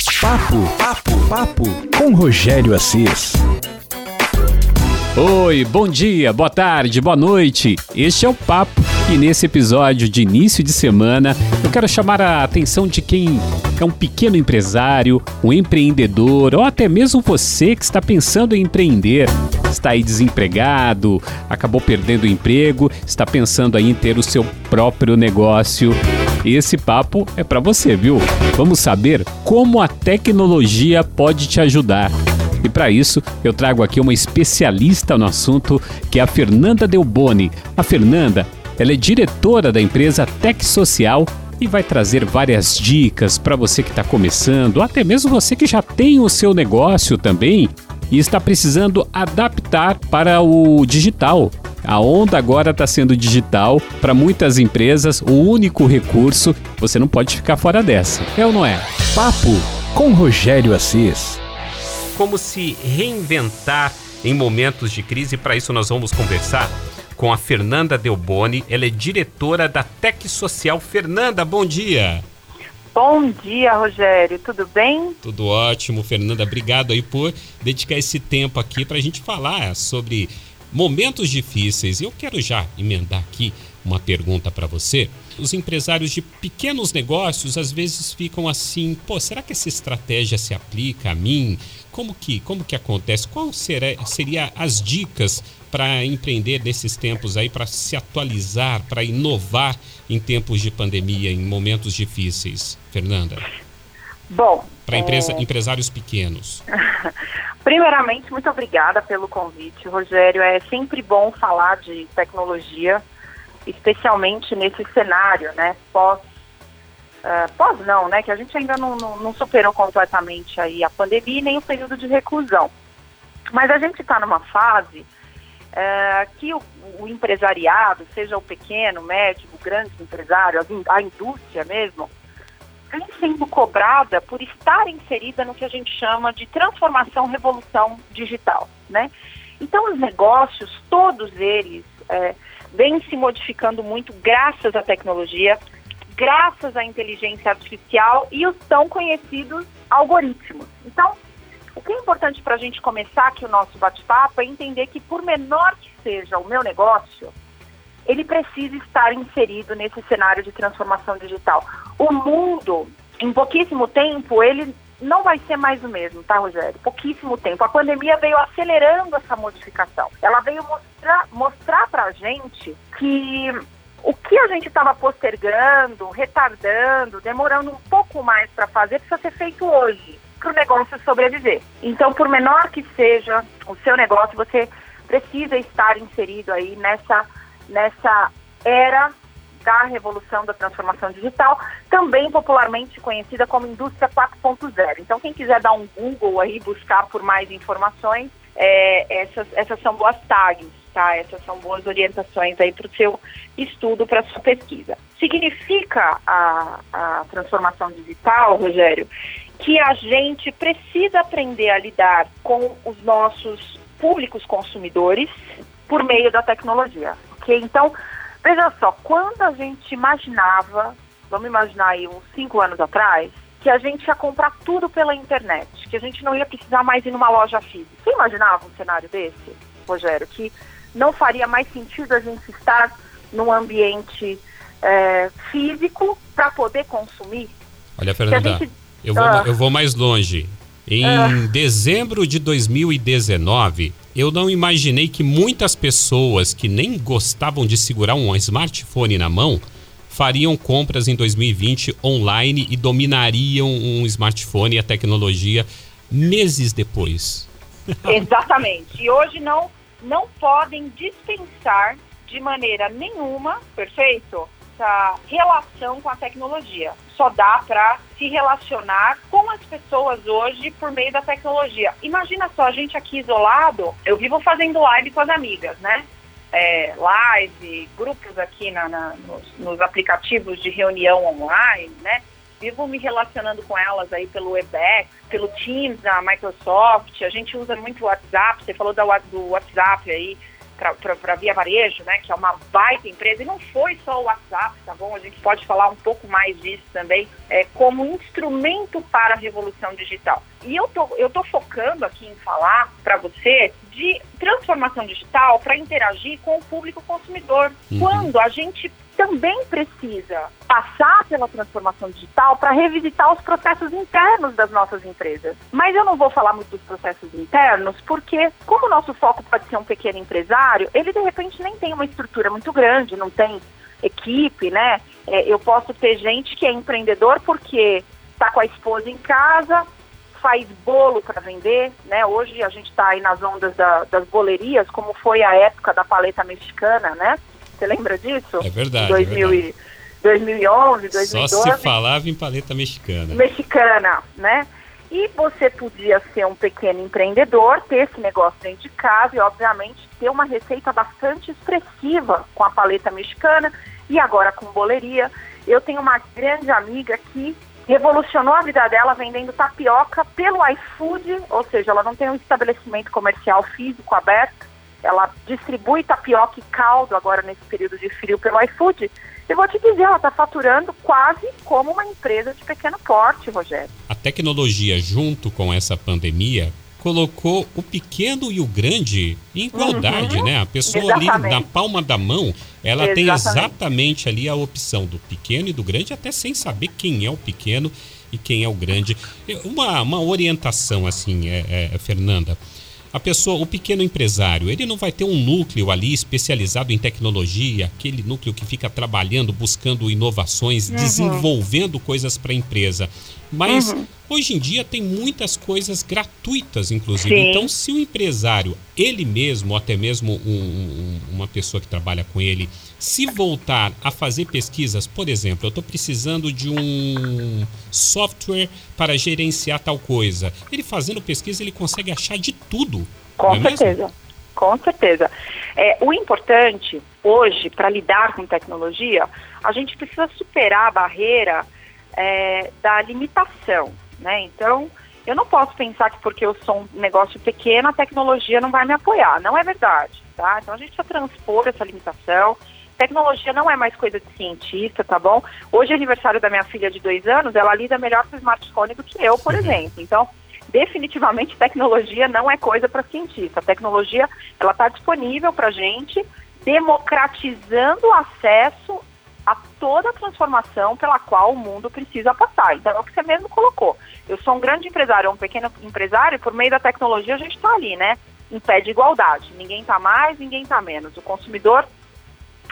Papo, papo, papo com Rogério Assis. Oi, bom dia, boa tarde, boa noite. Este é o Papo e nesse episódio de início de semana eu quero chamar a atenção de quem é um pequeno empresário, um empreendedor ou até mesmo você que está pensando em empreender. Está aí desempregado, acabou perdendo o emprego, está pensando aí em ter o seu próprio negócio. Esse papo é para você, viu? Vamos saber como a tecnologia pode te ajudar. E para isso, eu trago aqui uma especialista no assunto, que é a Fernanda Delboni. A Fernanda, ela é diretora da empresa Tech Social e vai trazer várias dicas para você que está começando, até mesmo você que já tem o seu negócio também e está precisando adaptar para o digital. A onda agora está sendo digital para muitas empresas, o único recurso. Você não pode ficar fora dessa. É ou não é? Papo com Rogério Assis. Como se reinventar em momentos de crise? Para isso nós vamos conversar com a Fernanda Delboni. Ela é diretora da Tech Social. Fernanda, bom dia. Bom dia, Rogério. Tudo bem? Tudo ótimo, Fernanda. Obrigado aí por dedicar esse tempo aqui para a gente falar sobre momentos difíceis. Eu quero já emendar aqui uma pergunta para você. Os empresários de pequenos negócios às vezes ficam assim, pô, será que essa estratégia se aplica a mim? Como que, como que acontece? Qual será, seria as dicas para empreender nesses tempos aí, para se atualizar, para inovar em tempos de pandemia, em momentos difíceis, Fernanda? Bom, para é... empresários pequenos. Primeiramente, muito obrigada pelo convite, Rogério. É sempre bom falar de tecnologia, especialmente nesse cenário, né? Pós, uh, pós não, né? Que a gente ainda não, não, não superou completamente aí a pandemia nem o período de reclusão. Mas a gente está numa fase uh, que o, o, empresariado, seja o pequeno, médio, o grande empresário, a, a indústria mesmo, vem sendo cobrada por estar inserida no que a gente chama de transformação, revolução digital, né? Então, os negócios, todos eles, é, vêm se modificando muito graças à tecnologia, graças à inteligência artificial e os tão conhecidos algoritmos. Então, o que é importante para a gente começar aqui o nosso bate-papo é entender que, por menor que seja o meu negócio, ele precisa estar inserido nesse cenário de transformação digital. O mundo, em pouquíssimo tempo, ele não vai ser mais o mesmo, tá, Rogério? Pouquíssimo tempo. A pandemia veio acelerando essa modificação. Ela veio mostrar, mostrar para a gente que o que a gente estava postergando, retardando, demorando um pouco mais para fazer, precisa ser feito hoje para o negócio sobreviver. Então, por menor que seja o seu negócio, você precisa estar inserido aí nessa nessa era da revolução da transformação digital, também popularmente conhecida como indústria 4.0. Então, quem quiser dar um Google aí, buscar por mais informações, é, essas, essas são boas tags, tá? Essas são boas orientações aí para o seu estudo, para a sua pesquisa. Significa a, a transformação digital, Rogério, que a gente precisa aprender a lidar com os nossos públicos consumidores por meio da tecnologia ok? Então, veja só, quando a gente imaginava, vamos imaginar aí uns cinco anos atrás, que a gente ia comprar tudo pela internet, que a gente não ia precisar mais ir numa loja física. Você imaginava um cenário desse, Rogério, que não faria mais sentido a gente estar num ambiente é, físico para poder consumir? Olha, Fernanda, gente... eu, vou, ah. eu vou mais longe. Em ah. dezembro de 2019, eu não imaginei que muitas pessoas que nem gostavam de segurar um smartphone na mão fariam compras em 2020 online e dominariam um smartphone e a tecnologia meses depois. Exatamente. E hoje não, não podem dispensar de maneira nenhuma, perfeito? Essa relação com a tecnologia. Só dá para se relacionar com as pessoas hoje por meio da tecnologia. Imagina só, a gente aqui isolado, eu vivo fazendo live com as amigas, né? É, live, grupos aqui na, na nos, nos, aplicativos de reunião online, né? Vivo me relacionando com elas aí pelo Webex, pelo Teams da Microsoft. A gente usa muito o WhatsApp. Você falou da, do WhatsApp aí para Via Varejo, né, que é uma baita empresa, e não foi só o WhatsApp, tá bom? A gente pode falar um pouco mais disso também, é, como instrumento para a revolução digital. E eu tô, eu tô focando aqui em falar para você de transformação digital para interagir com o público consumidor. Uhum. Quando a gente também precisa passar pela transformação digital para revisitar os processos internos das nossas empresas. Mas eu não vou falar muito dos processos internos, porque como o nosso foco pode ser um pequeno empresário, ele de repente nem tem uma estrutura muito grande, não tem equipe, né? É, eu posso ter gente que é empreendedor porque está com a esposa em casa, faz bolo para vender, né? Hoje a gente está aí nas ondas da, das bolerias, como foi a época da paleta mexicana, né? Você lembra disso? É verdade. 2000 é verdade. E 2011, 2012. Só se falava em paleta mexicana. Mexicana, né? E você podia ser um pequeno empreendedor, ter esse negócio dentro de casa e, obviamente, ter uma receita bastante expressiva com a paleta mexicana e agora com boleria. Eu tenho uma grande amiga que revolucionou a vida dela vendendo tapioca pelo iFood, ou seja, ela não tem um estabelecimento comercial físico aberto, ela distribui tapioca e caldo agora nesse período de frio pelo iFood. Eu vou te dizer, ela está faturando quase como uma empresa de pequeno porte, Rogério. A tecnologia, junto com essa pandemia, colocou o pequeno e o grande em igualdade, uhum, né? A pessoa exatamente. ali na palma da mão, ela exatamente. tem exatamente ali a opção do pequeno e do grande, até sem saber quem é o pequeno e quem é o grande. Uma, uma orientação assim, é, é, Fernanda a pessoa, o pequeno empresário, ele não vai ter um núcleo ali especializado em tecnologia, aquele núcleo que fica trabalhando, buscando inovações, uhum. desenvolvendo coisas para a empresa. Mas uhum. hoje em dia tem muitas coisas gratuitas, inclusive. Sim. Então, se o empresário, ele mesmo, ou até mesmo um, um, uma pessoa que trabalha com ele, se voltar a fazer pesquisas, por exemplo, eu estou precisando de um software para gerenciar tal coisa. Ele fazendo pesquisa, ele consegue achar de tudo. Com é certeza. Mesmo? Com certeza. É, o importante hoje, para lidar com tecnologia, a gente precisa superar a barreira é, da limitação. Né? Então, eu não posso pensar que porque eu sou um negócio pequeno, a tecnologia não vai me apoiar. Não é verdade. Tá? Então, a gente precisa transpor essa limitação Tecnologia não é mais coisa de cientista, tá bom? Hoje é aniversário da minha filha de dois anos, ela lida melhor com smartphone do que eu, por exemplo. Então, definitivamente, tecnologia não é coisa para cientista. A tecnologia, ela está disponível para gente, democratizando o acesso a toda a transformação pela qual o mundo precisa passar. Então, é o que você mesmo colocou. Eu sou um grande empresário, um pequeno empresário, e por meio da tecnologia a gente está ali, né? Em pé de igualdade. Ninguém está mais, ninguém está menos. O consumidor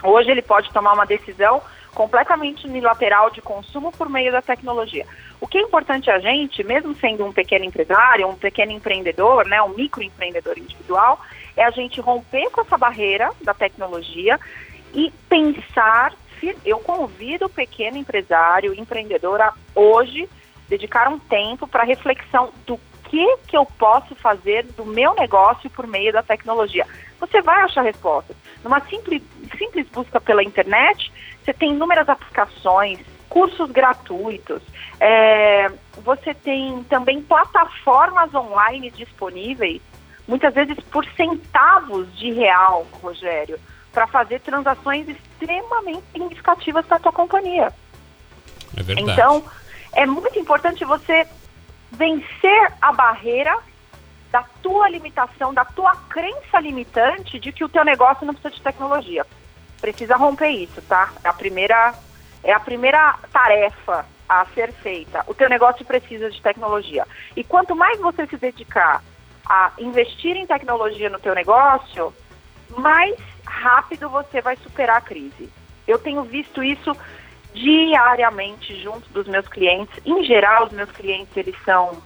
Hoje ele pode tomar uma decisão completamente unilateral de consumo por meio da tecnologia. O que é importante a gente, mesmo sendo um pequeno empresário, um pequeno empreendedor, né, um microempreendedor individual, é a gente romper com essa barreira da tecnologia e pensar. Eu convido o pequeno empresário, empreendedor a hoje dedicar um tempo para reflexão do que que eu posso fazer do meu negócio por meio da tecnologia. Você vai achar respostas. Numa simples, simples busca pela internet, você tem inúmeras aplicações, cursos gratuitos, é, você tem também plataformas online disponíveis, muitas vezes por centavos de real, Rogério, para fazer transações extremamente significativas para a tua companhia. É verdade. Então, é muito importante você vencer a barreira da tua limitação, da tua crença limitante de que o teu negócio não precisa de tecnologia. Precisa romper isso, tá? É a primeira, é a primeira tarefa a ser feita. O teu negócio precisa de tecnologia. E quanto mais você se dedicar a investir em tecnologia no teu negócio, mais rápido você vai superar a crise. Eu tenho visto isso diariamente junto dos meus clientes. Em geral, os meus clientes eles são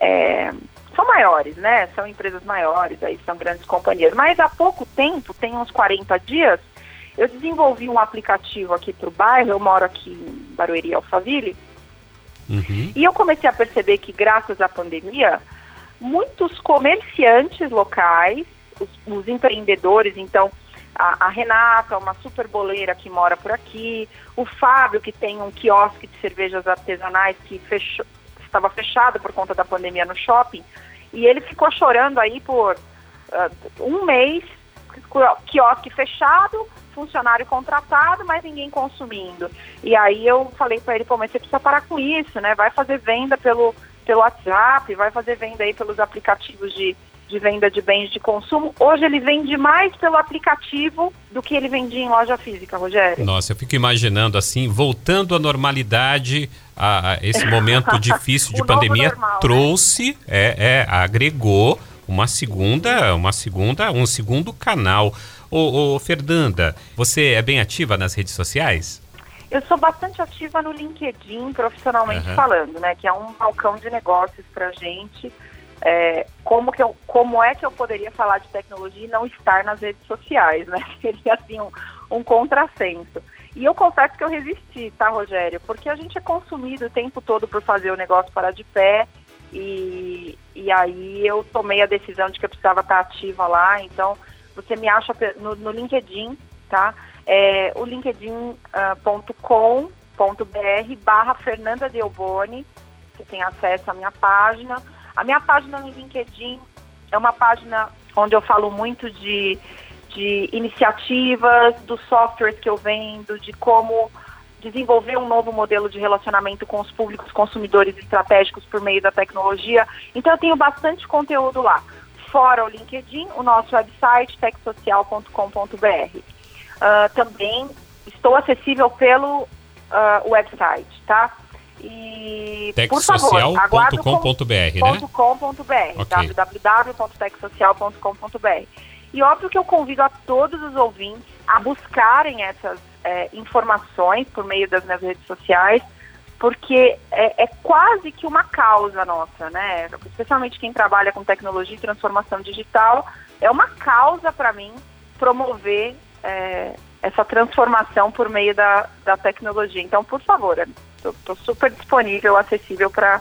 é, são maiores, né? São empresas maiores, aí são grandes companhias. Mas há pouco tempo, tem uns 40 dias, eu desenvolvi um aplicativo aqui para o bairro. Eu moro aqui em Barueri, Alphaville. Uhum. E eu comecei a perceber que, graças à pandemia, muitos comerciantes locais, os, os empreendedores, então, a, a, Renata, uma super boleira que mora por aqui, o Fábio, que tem um quiosque de cervejas artesanais que fechou, estava fechado por conta da pandemia no shopping, e ele ficou chorando aí por uh, um mês quiosque fechado, funcionário contratado, mas ninguém consumindo. E aí eu falei para ele, pô, mas você precisa parar com isso, né? Vai fazer venda pelo, pelo WhatsApp, vai fazer venda aí pelos aplicativos de, de venda de bens de consumo. Hoje ele vende mais pelo aplicativo do que ele vendia em loja física, Rogério. Nossa, eu fico imaginando assim, voltando à normalidade, a, a esse momento difícil de pandemia normal, né? trouxe, né? é, é, agregou uma segunda, uma segunda, um segundo canal. Ô, ô, Fernanda, você é bem ativa nas redes sociais? Eu sou bastante ativa no LinkedIn, profissionalmente uhum. falando, né? Que é um balcão de negócios para gente. É, como, que eu, como é que eu poderia falar de tecnologia e não estar nas redes sociais, né? Seria assim um, um contrassenso. E eu confesso que eu resisti, tá, Rogério? Porque a gente é consumido o tempo todo por fazer o negócio parar de pé. E, e aí eu tomei a decisão de que eu precisava estar ativa lá. Então, você me acha no, no LinkedIn, tá? É o linkedin.com.br barra Fernanda Delboni. Você tem acesso à minha página. A minha página no LinkedIn é uma página onde eu falo muito de, de iniciativas, dos softwares que eu vendo, de como desenvolver um novo modelo de relacionamento com os públicos consumidores estratégicos por meio da tecnologia. Então eu tenho bastante conteúdo lá. Fora o LinkedIn, o nosso website techsocial.com.br. Uh, ah, também estou acessível pelo uh, website, tá? E techsocial.com.br, né? .com.br, okay. www.techsocial.com.br. E óbvio que eu convido a todos os ouvintes a buscarem essas é, informações por meio das minhas redes sociais, porque é, é, quase que uma causa nossa, né? Especialmente quem trabalha com tecnologia e transformação digital, é uma causa para mim promover é, essa transformação por meio da, da tecnologia. Então, por favor, estou super disponível, acessível para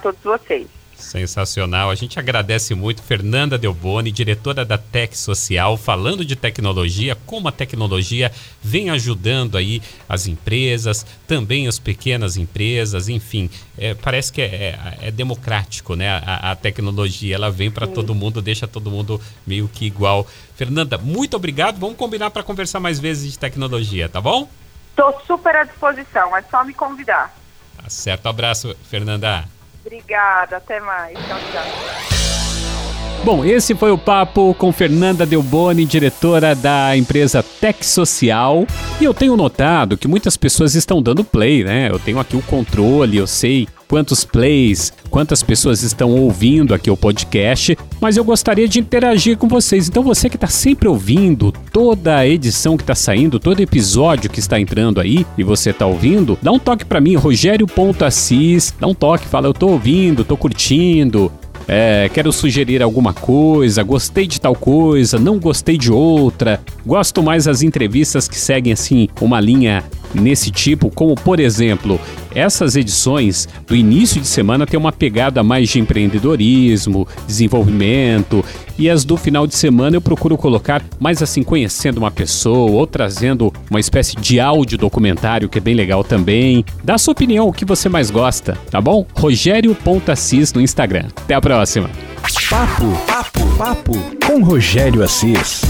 todos vocês. Sensacional. A gente agradece muito Fernanda Delboni, diretora da Tech Social, falando de tecnologia, como a tecnologia vem ajudando aí as empresas, também as pequenas empresas, enfim, é, parece que é, é, é, democrático, né? A, a tecnologia, ela vem para todo mundo, deixa todo mundo meio que igual. Fernanda, muito obrigado. Vamos combinar para conversar mais vezes de tecnologia, tá bom? Estou super à disposição, é só me convidar. Tá certo, abraço, Fernanda. Obrigada, até mais. Tchau, tchau. Bom, esse foi o papo com Fernanda Delboni, diretora da empresa Tech Social. E eu tenho notado que muitas pessoas estão dando play, né? Eu tenho aqui o controle, eu sei quantos plays, quantas pessoas estão ouvindo aqui o podcast, mas eu gostaria de interagir com vocês. Então você que está sempre ouvindo toda a edição que está saindo, todo episódio que está entrando aí e você está ouvindo, dá um toque para mim, rogério.assis, dá um toque, fala eu estou ouvindo, estou curtindo, é, quero sugerir alguma coisa, gostei de tal coisa, não gostei de outra. Gosto mais das entrevistas que seguem assim uma linha nesse tipo, como por exemplo, essas edições do início de semana tem uma pegada mais de empreendedorismo, desenvolvimento, e as do final de semana eu procuro colocar mais assim conhecendo uma pessoa ou trazendo uma espécie de áudio documentário que é bem legal também. Dá sua opinião, o que você mais gosta, tá bom? Rogério.assis no Instagram. Até a próxima. Papo, papo, papo com Rogério Assis.